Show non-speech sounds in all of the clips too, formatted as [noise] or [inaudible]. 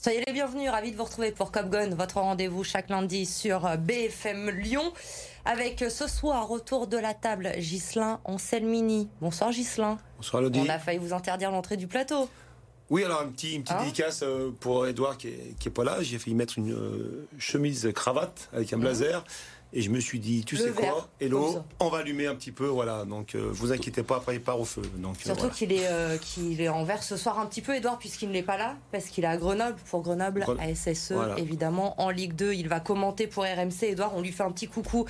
Soyez les bienvenus, ravi de vous retrouver pour Cop Gun, votre rendez-vous chaque lundi sur BFM Lyon. Avec ce soir, retour de la table, Ghislain Anselmini. Bonsoir Ghislain. Bonsoir Lodi. On a failli vous interdire l'entrée du plateau. Oui, alors un petit, une petite Hein dédicace euh, pour Edouard qui est, qui est pas là. J'ai failli mettre une euh, chemise cravate avec un blazer. Et je me suis dit, tu Le sais vert, quoi, Hello, on va allumer un petit peu, voilà. Donc, euh, vous inquiétez pas, après il part au feu. Donc, euh, Surtout voilà. qu'il est, euh, qu'il est en vert ce soir un petit peu, Edouard, puisqu'il n'est pas là, parce qu'il est à Grenoble, pour Grenoble, Gren- à SSE, Voilà. Évidemment, en Ligue 2. Il va commenter pour RMC. Edouard, on lui fait un petit coucou.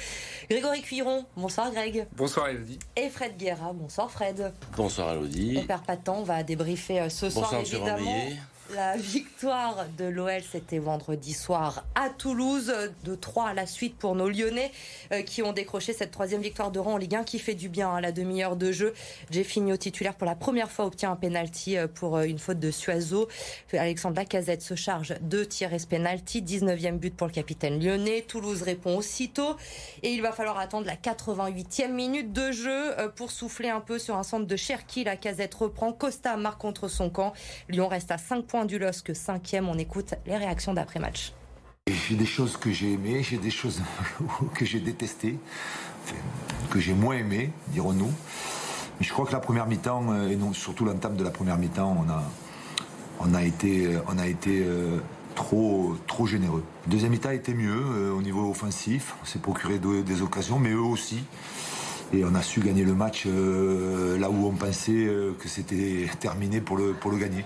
Grégory Cuiron, bonsoir Greg. Bonsoir Elodie. Et Fred Guerra, bonsoir Fred. Bonsoir Elodie. On perd pas de temps, on va débriefer euh, ce soir, Bonsoir Monsieur évidemment. La victoire de l'OL, c'était vendredi soir à Toulouse, de 3 à la suite pour nos Lyonnais euh, qui ont décroché cette troisième victoire de rang en Ligue 1 qui fait du bien à la demi-heure de jeu. Jeffinho, titulaire pour la première fois, obtient un penalty euh, pour euh, une faute de Suazo. Alexandre Lacazette se charge de tirer ce penalty. 19e but pour le capitaine lyonnais. Toulouse répond aussitôt et il va falloir attendre la 88e minute de jeu pour souffler un peu sur un centre de Cherki. Lacazette reprend. Costa marque contre son camp. Lyon reste à 5 points du LOSC, 5e. On écoute les réactions d'après-match. J'ai des choses que j'ai aimées, j'ai des choses [laughs] que j'ai détestées, que j'ai moins aimées, dirons-nous. Mais je crois que la première mi-temps, euh, et non, surtout l'entame de la première mi-temps, on a, on a été, euh, on a été euh, trop, trop généreux. Deuxième mi-temps était mieux au niveau offensif, on s'est procuré de- des occasions, mais eux aussi. Et on a su gagner le match là où on pensait que c'était terminé pour le, pour le gagner.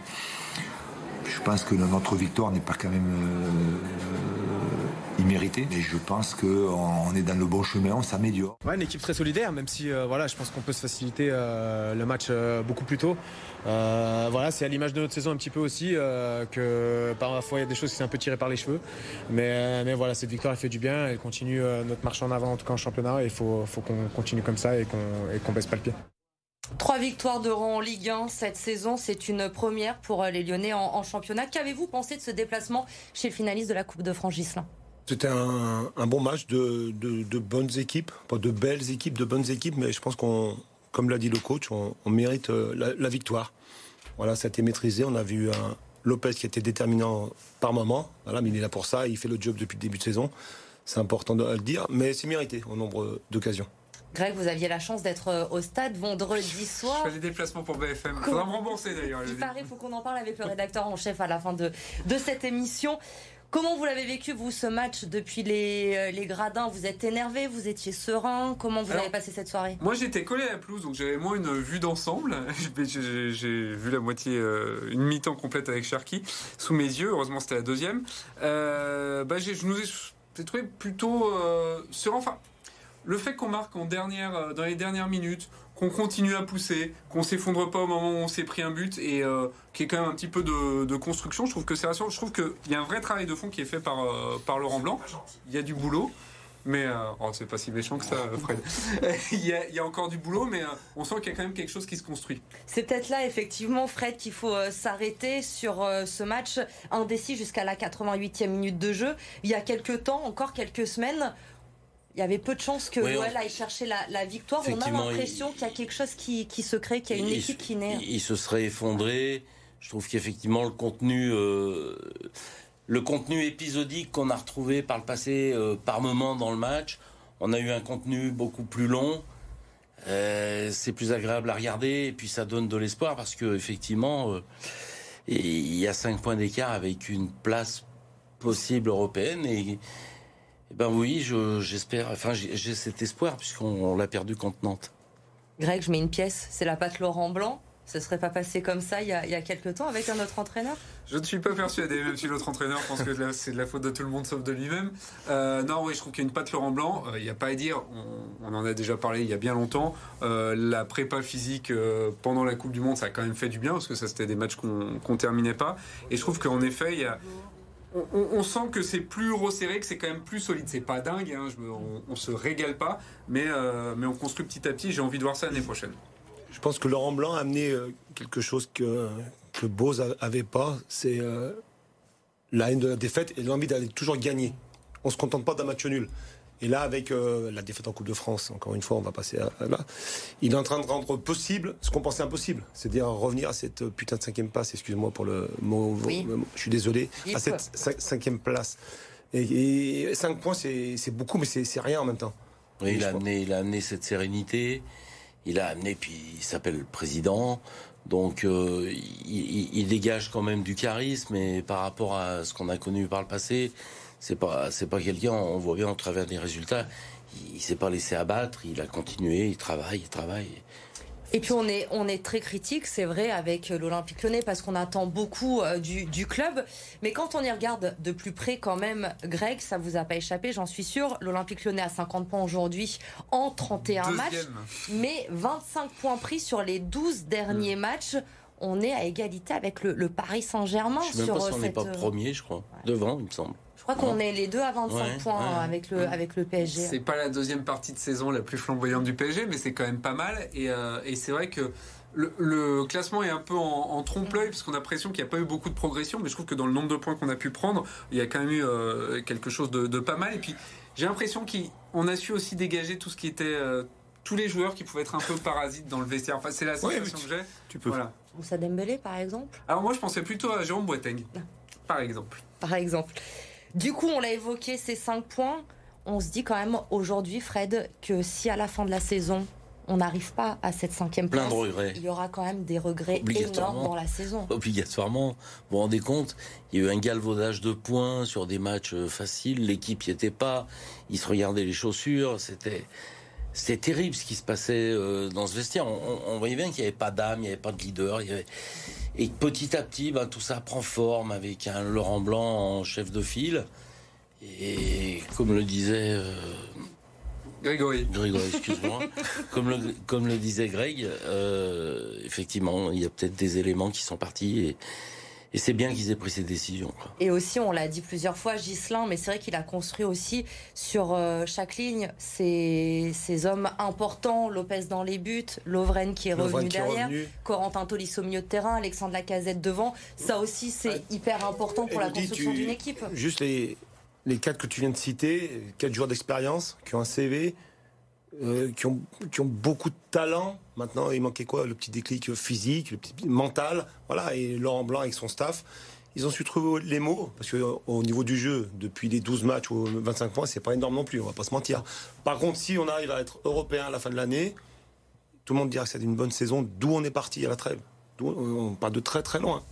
Je pense que notre victoire n'est pas quand même euh, imméritée, mais je pense qu'on est dans le bon chemin, on s'améliore. Ouais, une équipe très solidaire, même si euh, voilà, je pense qu'on peut se faciliter euh, le match euh, beaucoup plus tôt. Euh, voilà, c'est à l'image de notre saison un petit peu aussi euh, que parfois il y a des choses qui sont un peu tirées par les cheveux. Mais, euh, mais voilà, cette victoire elle fait du bien, elle continue euh, notre marche en avant en tout cas en championnat et il faut, faut qu'on continue comme ça et qu'on qu'on baisse pas le pied. Trois victoires de rang en Ligue 1 cette saison, c'est une première pour euh, les Lyonnais en, championnat. Qu'avez-vous pensé de ce déplacement chez le finaliste de la Coupe de France, Gislain C'était un, bon match de, bonnes équipes, pas de belles équipes, de bonnes équipes, mais je pense qu'on, comme l'a dit le coach, on, mérite euh, la, la victoire. Voilà, ça a été maîtrisé. On a vu un Lopez qui était déterminant par moment. Voilà, mais il est là pour ça. Il fait le job depuis le début de saison. C'est important de le dire, mais c'est mérité au nombre d'occasions. Greg, vous aviez la chance d'être euh, au stade vendredi soir. Je fais des déplacements pour BFM. Cool. Faudra me rembourser d'ailleurs. Il paraît, faut qu'on en parle avec le rédacteur en chef à la fin de, de cette émission. Comment vous l'avez vécu, vous, ce match depuis les, euh, les gradins? Vous êtes énervé Vous étiez serein Comment vous Alors, avez passé cette soirée? Moi j'étais collé à la pelouse donc j'avais moins une vue d'ensemble. [laughs] J'ai- vu la moitié, euh, une mi-temps complète avec Cherki sous mes yeux. Heureusement c'était la deuxième. Euh, bah, je nous ai j'ai trouvé plutôt euh, serein. Enfin, le fait qu'on marque en dernière, euh, dans les dernières minutes, qu'on continue à pousser, qu'on s'effondre pas au moment où on s'est pris un but et euh, qu'il y ait quand même un petit peu de, construction, je trouve que c'est rassurant. Je trouve qu'il y a un vrai travail de fond qui est fait par, euh, par Laurent Blanc. Il y a du boulot. Mais euh, oh, c'est pas si méchant que ça, Fred. [laughs] il, y a, encore du boulot, mais euh, on sent qu'il y a quand même quelque chose qui se construit. C'est peut-être là, effectivement, Fred, qu'il faut euh, s'arrêter sur euh, ce match indécis jusqu'à la 88e minute de jeu. Il y a quelques temps, encore quelques semaines, il y avait peu de chances que Oui, l'OL aille chercher la, la victoire. On a l'impression il- qu'il y a quelque chose qui, qui se crée, qu'il y a une Il- équipe qui naît. Il, il se serait effondré. Je trouve qu'effectivement le contenu, euh, le contenu épisodique qu'on a retrouvé par le passé, euh, par moment dans le match, on a eu un contenu beaucoup plus long. Euh, c'est plus agréable à regarder et puis ça donne de l'espoir parce que effectivement, il y a cinq points d'écart avec une place possible européenne et, et ben oui, je- j'espère. Enfin, j'ai cet espoir puisqu'on on l'a perdu contre Nantes. Greg, je mets une pièce, c'est la patte Laurent Blanc. Ce serait pas passé comme ça il y a, il y a quelques temps avec un autre entraîneur? Je ne suis pas persuadé, même si l'autre entraîneur pense que c'est de la faute de tout le monde sauf de lui-même. Euh, non, oui, je trouve qu'il y a une patte Laurent Blanc. Euh, Il n'y a pas à dire, on, on en a déjà parlé il y a bien longtemps. Euh, la prépa physique euh, pendant la Coupe du Monde, ça a quand même fait du bien parce que ça, c'était des matchs qu'on qu'on terminait pas. Et je trouve qu'en effet, il y a. On, sent que c'est plus resserré, que c'est quand même plus solide. C'est pas dingue, hein, me- on, se régale pas, mais, euh, mais on construit petit à petit. J'ai envie de voir ça l'année prochaine. Je pense que Laurent Blanc a amené euh, quelque chose que, que Bose avait pas, c'est euh, la haine de la défaite et l'envie d'aller toujours gagner. On se contente pas d'un match nul. Et là, avec euh, la défaite en Coupe de France, encore une fois, on va passer à, là. Il est en train de rendre possible ce qu'on pensait impossible, c'est-à-dire revenir à cette putain de cinquième place. Excuse-moi pour le mot, je suis désolé, à cette cinquième place. Et, cinq points, c'est beaucoup, mais c'est rien en même temps. il, a amené, il a amené cette sérénité. Il a amené, puis il s'appelle président. Donc euh, il, dégage quand même du charisme et par rapport à ce qu'on a connu par le passé, c'est pas c'est pas quelqu'un on voit bien au travers des résultats, il, il s'est pas laissé abattre, il a continué, il travaille, il travaille. Et puis on est, on est très critique, c'est vrai, avec l'Olympique lyonnais parce qu'on attend beaucoup euh, du, du, club. Mais quand on y regarde de plus près quand même, Greg, ça vous a pas échappé, j'en suis sûr. L'Olympique lyonnais a 50 points aujourd'hui en 31 matchs. Mais 25 points pris sur les 12 derniers mm. matchs. On est à égalité avec le, Paris Saint-Germain. Je sais même pas si on n'est pas euh, premier, je crois. Devant, il me semble. Je crois qu'on est les deux à 25 points avec, le, avec le PSG. C'est pas la deuxième partie de saison la plus flamboyante du PSG, mais c'est quand même pas mal. Et, euh, et c'est vrai que le, classement est un peu en, trompe-l'œil parce qu'on a l'impression qu'il n'y a pas eu beaucoup de progression, mais je trouve que dans le nombre de points qu'on a pu prendre, il y a quand même eu euh, quelque chose de, pas mal. Et puis j'ai l'impression qu'on a su aussi dégager tout ce qui était euh, tous les joueurs qui pouvaient être un peu parasites dans le vestiaire. Enfin, c'est la sensation que j'ai. Tu peux. Voilà. Moussa Dembélé, par exemple. Alors moi, je pensais plutôt à Jérôme Boateng, ah. par exemple. Par exemple. Du coup, on l'a évoqué, ces 5 points. On se dit quand même aujourd'hui, Fred, que si à la fin de la saison, on n'arrive pas à cette cinquième place, il y aura quand même des regrets énormes dans la saison. Obligatoirement. Vous vous rendez compte Il y a eu un galvaudage de points sur des matchs euh, faciles. L'équipe n'y était pas. Ils se regardaient les chaussures. C'était. C'était terrible ce qui se passait euh, dans ce vestiaire. On, voyait bien qu'il n'y avait pas d'âme, il n'y avait pas de leader. Et petit à petit, ben, tout ça prend forme avec un Laurent Blanc en chef de file. Et comme le disait. Euh, Grégory. Grégory, excuse-moi. [laughs] comme, le, comme le disait Greg, euh, effectivement, il y a peut-être des éléments qui sont partis et, et c'est bien qu'ils aient pris ces décisions. Et aussi, on l'a dit plusieurs fois, Gislin, mais c'est vrai qu'il a construit aussi sur euh, chaque ligne ces, hommes importants. Lopez dans les buts, Lovren qui est revenu derrière, Corentin Tolisso au milieu de terrain, Alexandre Lacazette devant. Ça aussi, c'est hyper important pour la construction d'une équipe. Juste les, les quatre que tu viens de citer, quatre joueurs d'expérience qui ont un CV, euh, qui, ont, qui ont beaucoup de talent. Maintenant, il manquait quoi? Le petit déclic physique, le petit mental. Voilà, et Laurent Blanc avec son staff. Ils ont su trouver les mots, parce qu'au niveau du jeu, depuis les 12 matchs ou 25 points, c'est pas énorme non plus, on va pas se mentir. Par contre, si on arrive à être européen à la fin de l'année, tout le monde dira que c'est une bonne saison, d'où on est parti à la trêve? On part de très très loin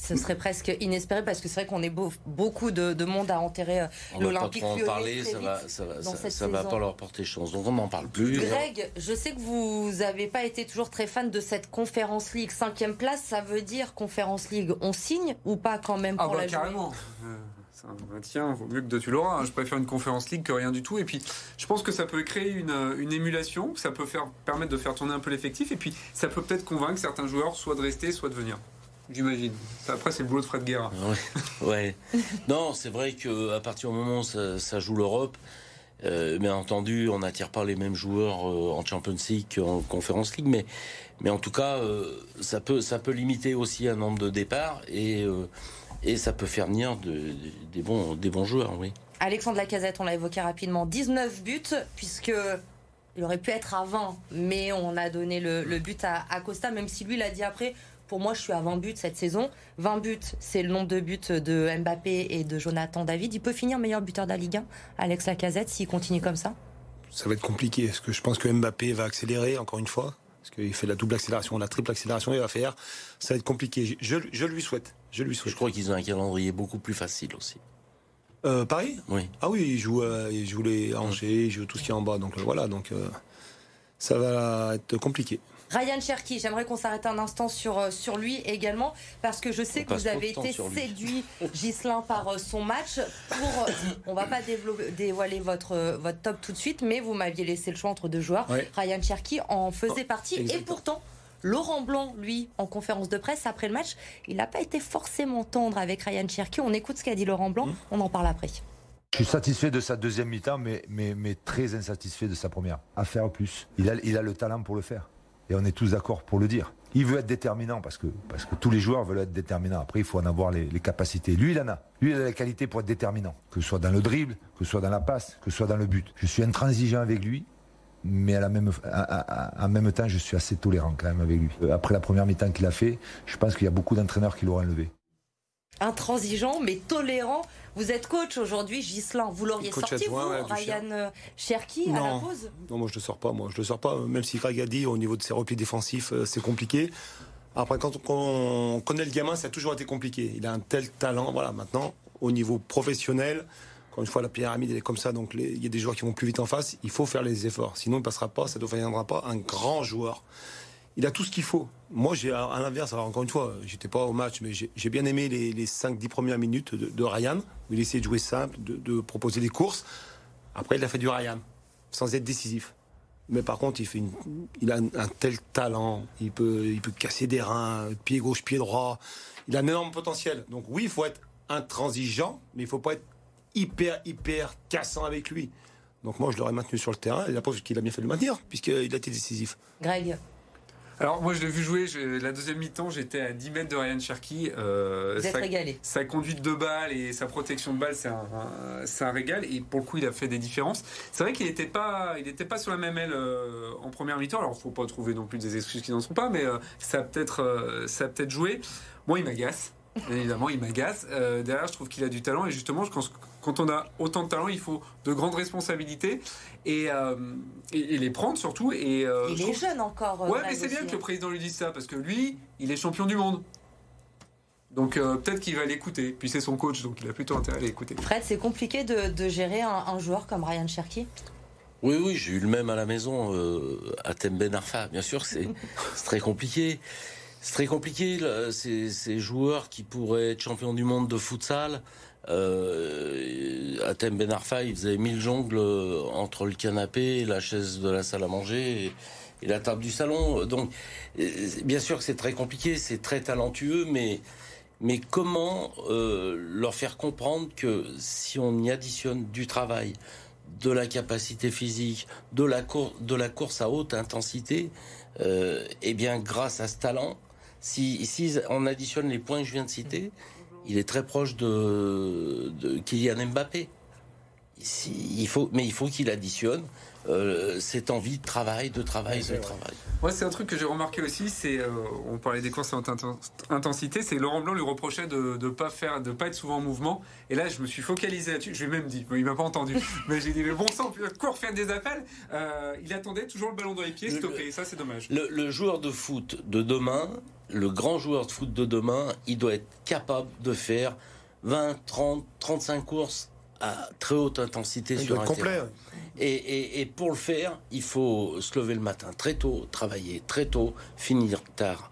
ce serait presque inespéré parce que c'est vrai qu'on est beaucoup de, monde à enterrer l'Olympique. On va pas trop en parler, ça va, ça va, ça, va pas leur porter chance. Donc on n'en parle plus. Greg, je sais que vous n'avez pas été toujours très fan de cette Conférence League. Cinquième place, ça veut dire Conférence League, on signe ou pas quand même ah pour bah, la carrément. Euh, bah, tiens, vaut mieux que de tu l'auras. Hein. Je préfère une conférence league que rien du tout. Et puis, je pense que ça peut créer une, une émulation, ça peut faire, permettre de faire tourner un peu l'effectif. Et puis, ça peut peut-être convaincre certains joueurs soit de rester, soit de venir j'imagine. Après, c'est le boulot de Fred Guerra. Ouais. non, c'est vrai qu'à partir du moment où ça, joue l'Europe, euh, bien entendu, on n'attire pas les mêmes joueurs euh, en Champions League qu'en Conference League, mais, mais en tout cas, euh, ça, peut, ça peut limiter aussi un nombre de départs et, et ça peut faire venir de, des, bons, des bons joueurs, oui. Alexandre Lacazette, on l'a évoqué rapidement, 19 buts, puisque il aurait pu être à 20, mais on a donné le, but à, à, Costa, même si lui l'a dit après, pour moi, je suis à 20 buts cette saison. 20 buts, c'est le nombre de buts de Mbappé et de Jonathan David. Il peut finir meilleur buteur de la Ligue 1, Alex Lacazette, s'il continue comme ça? Ça va être compliqué, parce que je pense que Mbappé va accélérer, encore une fois? Parce qu'il fait la double accélération, la triple accélération, il va faire? Ça va être compliqué. Je, lui souhaite. Je lui souhaite. Je crois qu'ils ont un calendrier beaucoup plus facile aussi. Euh, Paris? Oui. Ah oui, ils jouent, euh, les Angers, ils jouent tout ce qui est en bas. Donc euh, voilà, donc ça va être compliqué. Ryan Cherky, j'aimerais qu'on s'arrête un instant sur, euh, sur lui également, parce que je sais que vous avez été séduit, [laughs] Gislin, par euh, son match. Pour, euh, on va pas dévoiler votre, votre top tout de suite, mais vous m'aviez laissé le choix entre deux joueurs. Ryan Cherky en faisait oh, partie, et pourtant. Laurent Blanc, lui, en conférence de presse après le match, il n'a pas été forcément tendre avec Ryan Cherky. On écoute ce qu'a dit Laurent Blanc, mmh. on en parle après. Je suis satisfait de sa deuxième mi-temps, mais, mais, mais, très insatisfait de sa première. À faire plus. Il a, il a le talent pour le faire. Et on est tous d'accord pour le dire. Il veut être déterminant parce que, tous les joueurs veulent être déterminants. Après, il faut en avoir les, les capacités. Lui, il en a. Lui, il a la qualité pour être déterminant. Que ce soit dans le dribble, que ce soit dans la passe, que ce soit dans le but. Je suis intransigeant avec lui mais à la même, en même temps, je suis assez tolérant quand même avec lui. Euh, après la première mi-temps qu'il a fait, je pense qu'il y a beaucoup d'entraîneurs qui l'auraient enlevé. Intransigeant, mais tolérant. Vous êtes coach aujourd'hui, Gislain. Vous l'auriez sorti, vous, Ryan euh, Cherki, à la pause Non, moi je le sors pas. Moi, je le sors pas. Même si Greg a dit au niveau de ses replis défensifs, euh, c'est compliqué. Après, quand on connaît le gamin, ça a toujours été compliqué. Il a un tel talent. Voilà, maintenant, au niveau professionnel, encore une fois, la pyramide est comme ça, donc il y a des joueurs qui vont plus vite en face. Il faut faire les efforts, sinon il ne passera pas, ça ne deviendra pas un grand joueur. Il a tout ce qu'il faut. Moi, j'ai à l'inverse. Encore une fois, j'étais pas au match, mais j'ai bien aimé les, les 5-10 premières minutes de, Ryan, où il essayait de jouer simple, de, proposer des courses. Après, il a fait du Ryan, sans être décisif. Mais par contre, il, a un, tel talent. Il peut, casser des reins, pied gauche, pied droit. Il a un énorme potentiel. Donc oui, il faut être intransigeant, mais il faut pas être hyper, hyper cassant avec lui. Donc moi, je l'aurais maintenu sur le terrain et la preuve qu'il a bien fait de le maintenir, puisqu'il a été décisif. Greg alors moi je l'ai vu jouer, la deuxième mi-temps j'étais à 10 mètres de Ryan Cherky. Euh, êtes régalé. Sa conduite de balle et sa protection de balle c'est un, un, régal et pour le coup il a fait des différences. C'est vrai qu'il n'était pas, il pas sur la même aile euh, en première mi-temps, alors il faut pas trouver non plus des excuses qui n'en sont pas, mais euh, ça a peut-être euh, peut joué. Moi il m'agace. évidemment, il m'agace. Derrière, je trouve qu'il a du talent. Et justement, je pense quand on a autant de talent, il faut de grandes responsabilités et, euh, les prendre surtout. Et, euh, il est jeune encore. ouais, mais c'est bien que le président lui dise ça parce que lui, il est champion du monde. Donc peut-être qu'il va l'écouter. Puis c'est son coach, donc il a plutôt intérêt à l'écouter. Fred, c'est compliqué de, gérer un, joueur comme Ryan Cherky oui, oui, j'ai eu le même à la maison à Temben Arfa. Bien sûr, [laughs] c'est très compliqué. C'est très compliqué, ces, joueurs qui pourraient être champions du monde de futsal. Euh, Atem Ben Arfa, il faisait mille jongles entre le canapé, la chaise de la salle à manger et, la table du salon. Donc, euh, bien sûr que c'est très compliqué, c'est très talentueux, mais, mais comment euh, leur faire comprendre que si on y additionne du travail, de la capacité physique, de la, de la course à haute intensité, euh, eh bien, grâce à ce talent, si, on additionne les points que je viens de citer, il est très proche de, de Kylian Mbappé. Il faut, mais il faut qu'il additionne euh, cette envie de travail, de travail, de travail. Moi, c'est un truc que j'ai remarqué aussi. C'est, euh, on parlait des courses en intensité. C'est Laurent Blanc lui reprochait de ne pas faire, de pas être souvent en mouvement. Et là, je me suis focalisé là-dessus. Je lui ai même dit, il m'a pas entendu, [laughs] mais j'ai dit le bon sang, cours, faire des appels. Euh, il attendait toujours le ballon dans les pieds, stoppé. ça, c'est dommage. le joueur de foot de demain, le grand joueur de foot de demain, il doit être capable de faire 20, 30, 35 courses à très haute intensité sur un complet. Et, pour le faire, il faut se lever le matin très tôt, travailler très tôt, finir tard.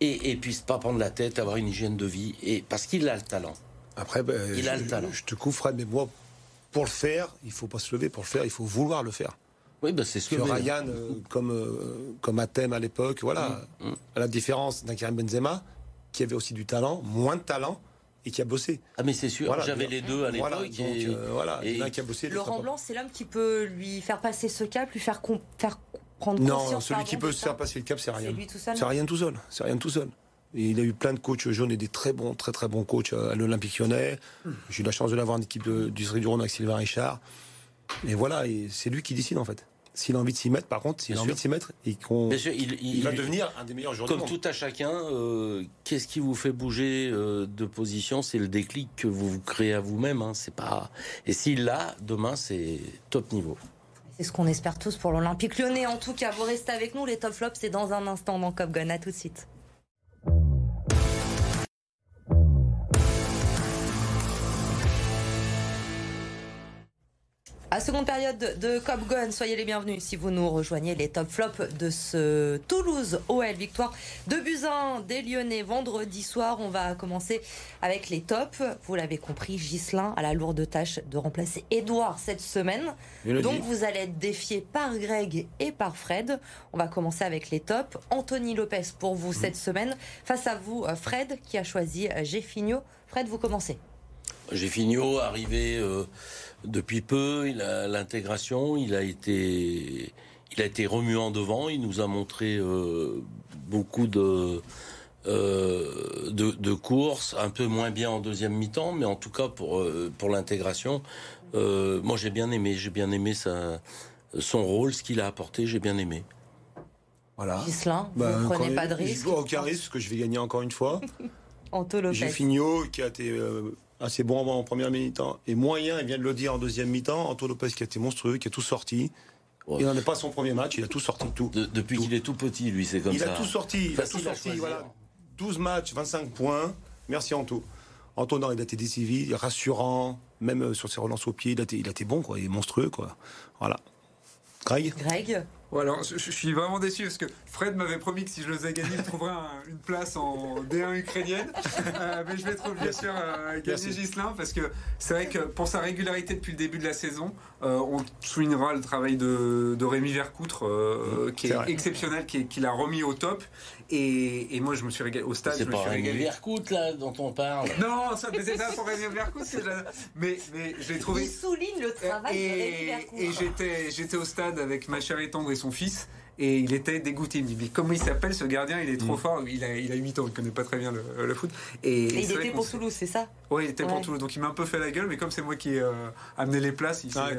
Et, et puis pas prendre la tête, avoir une hygiène de vie, et parce qu'il a le talent. Après, ben, il je, a le talent. Je te coupe, Fred, mais moi, pour le faire, il faut pas se lever. Pour le faire, il faut vouloir le faire. Oui, bah c'est ce que Ryan, euh, comme, euh, comme Athème à l'époque, voilà. Mm, mm. À la différence d'un Karim Benzema, qui avait aussi du talent, moins de talent, et qui a bossé. Ah mais c'est sûr, j'avais les deux à l'époque. Voilà, et... Euh, voilà, et... qui a bossé. Laurent Blanc, c'est l'homme qui peut lui faire passer ce cap, lui faire, faire prendre conscience. Non, celui qui peut se faire passer le cap, c'est rien. C'est rien tout seul. C'est rien tout seul. il a eu plein de coachs jaunes et des très bons, très très bons coachs à l'Olympique Lyonnais. J'ai eu la chance de l'avoir en équipe du Sri du Rhône avec Sylvain Richard. Et voilà, c'est lui qui décide en fait. S'il a envie de s'y mettre, par contre, s'il a envie de s'y mettre, et qu'on, il, va devenir un des meilleurs joueurs Comme tout à chacun, euh, qu'est-ce qui vous fait bouger euh, de position? C'est le déclic que vous, vous créez à vous-même. Hein, c'est pas. Et s'il l'a, demain, c'est top niveau. C'est ce qu'on espère tous pour l'Olympique lyonnais. En tout cas, vous restez avec nous. Les top flops, c'est dans un instant dans Cop Gun. À tout de suite. À seconde période de Cop Gun, soyez les bienvenus si vous nous rejoignez les top flops de ce Toulouse OL. Victoire de Buzyn des Lyonnais vendredi soir. On va commencer avec les tops. Vous l'avez compris, Gislin a la lourde tâche de remplacer Edouard cette semaine. Donc vous allez être défié par Greg et par Fred. On va commencer avec les tops. Anthony Lopez pour vous cette semaine. Face à vous, Fred qui a choisi Jeffinho. Fred, vous commencez. Jeffinho arrivé. Euh depuis peu, il a l'intégration, il a été, il a été remuant devant. Il nous a montré beaucoup de, de, de courses, un peu moins bien en deuxième mi-temps, mais en tout cas pour pour l'intégration, moi j'ai bien aimé. J'ai bien aimé sa son rôle, ce qu'il a apporté. J'ai bien aimé. Voilà. Gislain, vous ne bah, prenez pas de risque. Je vois aucun risque, parce que je vais gagner encore une fois. [laughs] Anto Lopez. Qui a été euh, assez bon en première mi-temps et moyen, il vient de le dire en deuxième mi-temps. Anto Lopez qui a été monstrueux, qui a tout sorti. Il n'en est pas son premier match, il a tout sorti, tout. depuis qu'il est tout petit, lui, c'est comme ça. Il a tout sorti, il a tout sorti, voilà. 12 matchs, 25 points. Merci Anto. Anto, non, il a été décisif, rassurant, même euh, sur ses relances au pied, il a été, il a été bon, quoi. Il est monstrueux, quoi. Voilà. Greg? Greg? Alors, je, suis vraiment déçu parce que Fred m'avait promis que si je le faisais gagner, il trouverait une place en D1 ukrainienne. Euh, mais je vais trop bien sûr euh, gagner Gislain parce que c'est vrai que pour sa régularité depuis le début de la saison, euh, on soulignera le travail de, Rémi Vercoutre mmh, qui est, exceptionnel, qui, qui l'a remis au top. Et, moi, je me suis régalé au stade. C'est pas Rémi Vercoute, là, dont on parle. Non, ça c'est pas pour Rémi Vercoute. Mais, mais j'ai trouvé. Il souligne le travail et, de Rémi Vercoute. Et j'étais, j'étais au stade avec ma chère étendre et son fils. Et il était dégoûté. Il me dit Comment il s'appelle ce gardien? Il est trop mm. fort. Il a, il a 8 ans, il connaît pas très bien le, foot. Et, il était pour Toulouse, c'est ça? Oui, il était pour Toulouse. Donc il m'a un peu fait la gueule, mais comme c'est moi qui ai euh, amené les places, il, euh,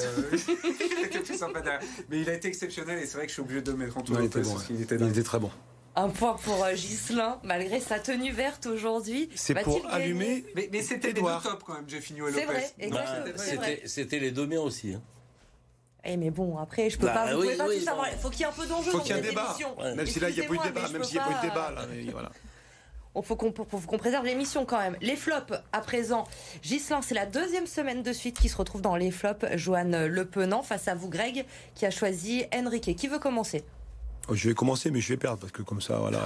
[laughs] était sympa Mais il a été exceptionnel et c'est vrai que je suis obligé de le mettre en tout. il, était bon, il était très bon. Un point pour euh, Gislin, malgré sa tenue verte aujourd'hui. C'est pour allumer. Mais, mais c'était les deux top quand même, j'ai fini C'est vrai, C'était les deux miens aussi. Hein. Eh mais bon, après, je peux bah pas, vous pouvez pas tout savoir. Il faut qu'il y ait un peu d'enjeu dans cette émission. Même si là, il n'y a plus de débat. Même s'il n'y a plus de débat, là, voilà. Il faut qu'on préserve l'émission quand même. Les flops, à présent. Gislin, c'est la deuxième semaine de suite qui se retrouve dans les flops. Joanne Le Penant, face à vous, Greg, qui a choisi Enrique. Qui veut commencer? Oh, je vais commencer, mais je vais perdre parce que comme ça, voilà.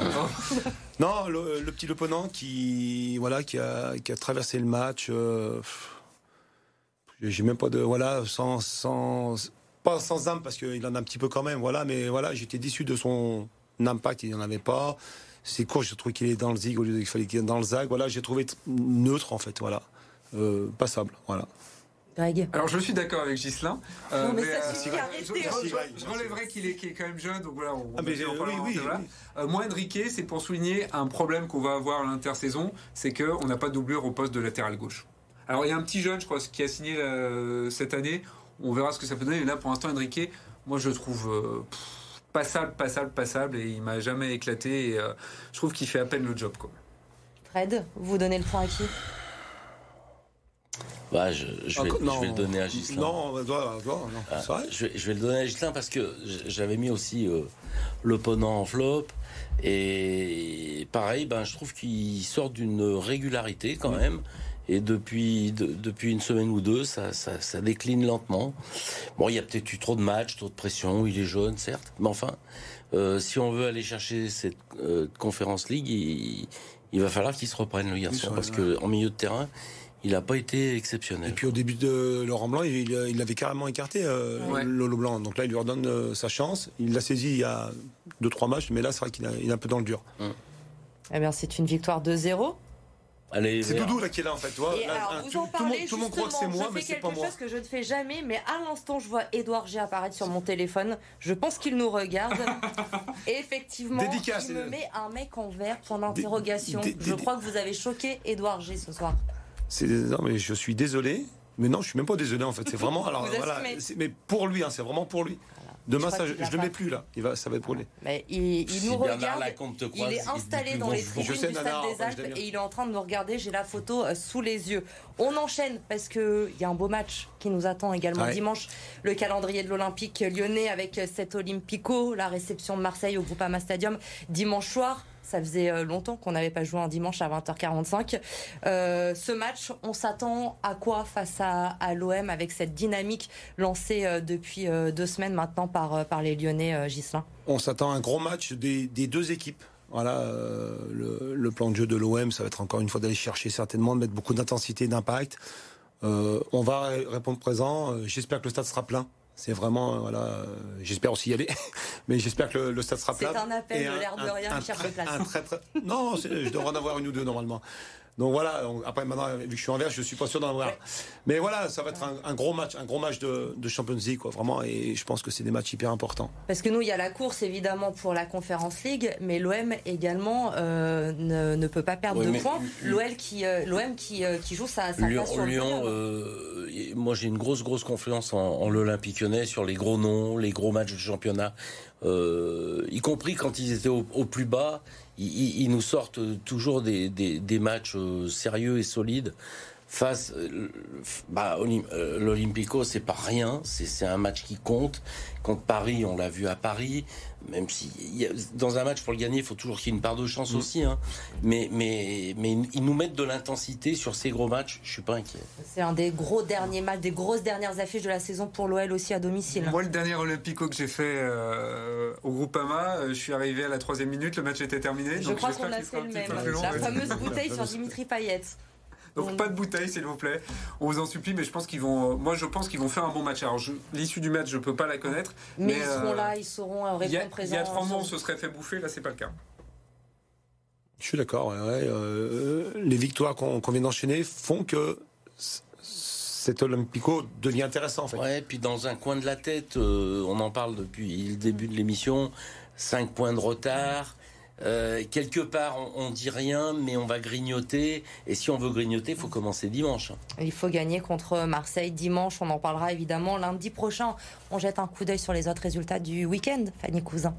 [laughs] non, le, petit opponent qui, voilà, qui a, qui a traversé le match. Euh, j'ai même pas de, voilà, sans, sans, pas sans âme parce qu'il en a un petit peu quand même, voilà. Mais voilà, j'étais déçu de son impact, il n'y en avait pas. C'est court, j'ai trouvé qu'il est dans le zig au lieu qu'il fallait qu'il soit dans le zag. Voilà, j'ai trouvé neutre en fait, voilà, euh, passable, voilà. Alors je suis d'accord avec Gislain. Euh, mais, euh, je, qu'il est, quand même jeune, donc voilà, on, ah, mais, oui, oui, euh, moi, Enrique, c'est pour souligner un problème qu'on va avoir à l'intersaison, c'est qu'on n'a pas de doublure au poste de latéral gauche. Alors il y a un petit jeune, je crois, qui a signé cette année. On verra ce que ça peut donner. Mais là, pour l'instant, Enrique, moi, je trouve passable, passable, passable, et il m'a jamais éclaté. Et, je trouve qu'il fait à peine le job. Quoi. Fred, vous donnez le point à qui? Bah, je, je, vais, je, vais, le donner à Gislain. Non, non, non ah, je, vais, je, vais, le donner à Gislain parce que j'avais mis aussi euh, l'opponent en flop. Et pareil, ben, je trouve qu'il sort d'une régularité quand même. Et depuis, depuis une semaine ou deux, ça, ça, ça décline lentement. Bon, il y a peut-être eu trop de matchs, trop de pression. Il est jeune, certes. Mais enfin, euh, si on veut aller chercher cette euh, conférence ligue, il, il va falloir qu'il se reprenne le garçon. Parce qu'en milieu de terrain, il n'a pas été exceptionnel. Et puis au début de Laurent Blanc, il, il avait carrément écarté euh, Lolo Blanc. Donc là, il lui redonne euh, sa chance. Il l'a saisi il y a 2-3 matchs, mais là, c'est vrai qu'il est un peu dans le dur. Hum. Eh bien, c'est une victoire 2-0. C'est Doudou là qui est là en fait. tout, le monde croit que c'est moi, mais c'est pas moi. quelque chose que je ne fais jamais, mais à l'instant je vois Edouard G apparaître sur mon téléphone. Je pense qu'il nous regarde. Et [laughs] effectivement, il me met un mec en vert pour d'interrogation. Je crois que vous avez choqué Edouard G ce soir. Non, mais je suis désolé. Mais non, je suis même pas désolé en fait. C'est vraiment. [laughs] Alors voilà. Mais pour lui, hein, c'est vraiment pour lui. Demain, ça, je ne le mets plus là. Il va, ça va être lui. Mais il, nous regarde. il est installé dans les tribunes du Stade des Alpes et il est en train de nous regarder. J'ai la photo euh, sous les yeux. On enchaîne parce que il y a un beau match qui nous attend également dimanche. Le calendrier de l'Olympique lyonnais avec cet Olympico, la réception de Marseille au Groupama Stadium dimanche soir. Ça faisait euh, longtemps qu'on n'avait pas joué un dimanche à 20h45. Euh, ce match, on s'attend à quoi face à, l'OM avec cette dynamique lancée euh, depuis deux semaines maintenant par, les Lyonnais, Gislain On s'attend à un gros match des, deux équipes. Voilà, le, le, plan de jeu de l'OM, ça va être encore une fois d'aller chercher certainement, de mettre beaucoup d'intensité, d'impact. on va répondre présent. J'espère que le stade sera plein. C'est vraiment, euh, voilà, euh, j'espère aussi y aller, [laughs] mais j'espère que le, stade sera plein. C'est un appel de l'air de rien, cher de place. non, je devrais en avoir une ou deux normalement. Donc voilà, après maintenant, vu que je suis en vert, je suis pas sûr d'en avoir. Mais voilà, ça va être un, gros match, un gros match de, Champions League, quoi, vraiment. Et je pense que c'est des matchs hyper importants. Parce que nous, il y a la course évidemment pour la Conference League, mais l'OM également euh, ne, peut pas perdre de points. L'OM qui, euh, l'OM qui, euh, qui, joue sa, sa Lyon, sur Lyon, moi j'ai une grosse grosse confiance en, l'Olympique Lyonnais sur les gros noms, les gros matchs de championnat, y compris quand ils étaient au plus bas ils, nous sortent toujours des, matchs euh, sérieux et solides face euh, bah, euh, l'Olympico c'est pas rien c'est un match qui compte. Contre Paris on l'a vu à Paris même si dans un match pour le gagner il faut toujours qu'il y ait une part de chance mm. aussi hein. mais mais mais ils nous mettent de l'intensité sur ces gros matchs je suis pas inquiet. C'est un des gros derniers matchs des grosses dernières affiches de la saison pour l'OL aussi à domicile. Moi le dernier Olympico que j'ai fait euh, au Groupama je suis arrivé à la troisième minute le match était terminé je crois qu'on a fait le même. la [laughs] fameuse bouteille sur Dimitri Payet donc pas de bouteille, s'il vous plaît. On vous en supplie, mais je pense qu'ils vont. Moi, je pense qu'ils vont faire un bon match. Alors, l'issue du match, je peux pas la connaître. Mais, ils seront euh, là, ils sauront répondre présent. Il y a trois mois, on se serait fait bouffer. Là, c'est pas le cas. Je suis d'accord. Euh, les victoires qu'on vient d'enchaîner font que cet Olympico devient intéressant en fait. Ouais, puis dans un coin de la tête, euh, on en parle depuis le début de l'émission, 5 points de retard. Euh, quelque part, on, dit rien, mais on va grignoter. Et si on veut grignoter, il faut commencer dimanche. Il faut gagner contre Marseille dimanche. On en parlera évidemment lundi prochain. On jette un coup d'œil sur les autres résultats du week-end, Fanny Cousin.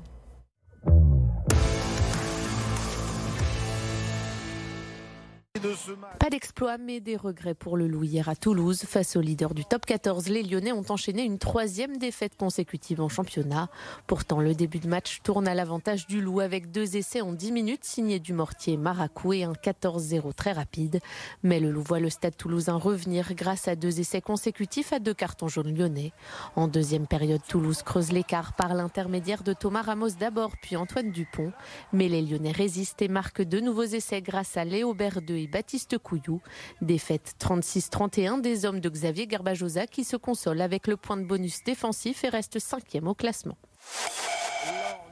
Pas d'exploit, mais des regrets pour le Loup hier à Toulouse. Face au leader du top 14, les Lyonnais ont enchaîné une troisième défaite consécutive en championnat. Pourtant, le début de match tourne à l'avantage du Loup avec deux essais en 10 minutes signés du mortier Maracou et un 14-0 très rapide. Mais le Loup voit le stade toulousain revenir grâce à deux essais consécutifs à deux cartons jaunes lyonnais. En deuxième période, Toulouse creuse l'écart par l'intermédiaire de Thomas Ramos d'abord, puis Antoine Dupont. Mais les Lyonnais résistent et marquent deux nouveaux essais grâce à Léo Berdeux et Baptiste Couillou. Défaite 36-31 des hommes de Xavier Garbajosa qui se console avec le point de bonus défensif et reste cinquième au classement.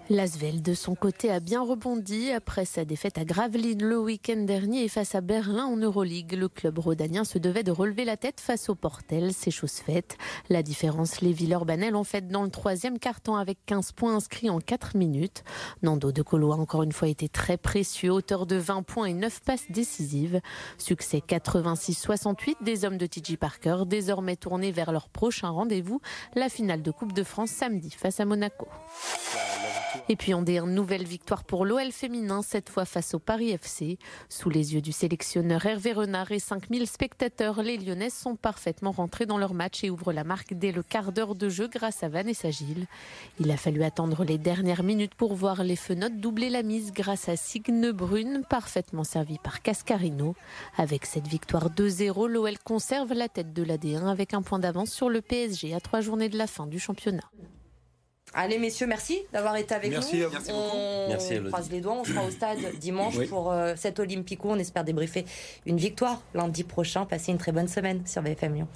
L'Asvel, de son côté, a bien rebondi après sa défaite à Gravelines le week-end dernier et face à Berlin en Euroleague. Le club rhodanien se devait de relever la tête face au Portel, c'est chose faite. La différence, les Villeurbanel ont fait dans le troisième quart-temps avec 15 points inscrits en 4 minutes. Nando De Colo a encore une fois été très précieux, auteur de 20 points et 9 passes décisives. Succès 86-68 des hommes de TJ Parker, désormais tournés vers leur prochain rendez-vous, la finale de Coupe de France samedi face à Monaco. Et puis en D1, nouvelle victoire pour l'OL féminin, cette fois face au Paris FC. Sous les yeux du sélectionneur Hervé Renard et 5000 spectateurs, les Lyonnaises sont parfaitement rentrées dans leur match et ouvrent la marque dès le quart d'heure de jeu grâce à Vanessa Gilles. Il a fallu attendre les dernières minutes pour voir les fenotes doubler la mise grâce à Signe Brune, parfaitement servi par Cascarino. Avec cette victoire 2-0, l'OL conserve la tête de la D1 avec un point d'avance sur le PSG à trois journées de la fin du championnat. Allez, messieurs, merci d'avoir été avec nous. Merci on merci, croise les doigts. On sera au stade [coughs] dimanche pour euh, cet Olympico. On espère débriefer une victoire lundi prochain. Passez une très bonne semaine sur BFM Lyon.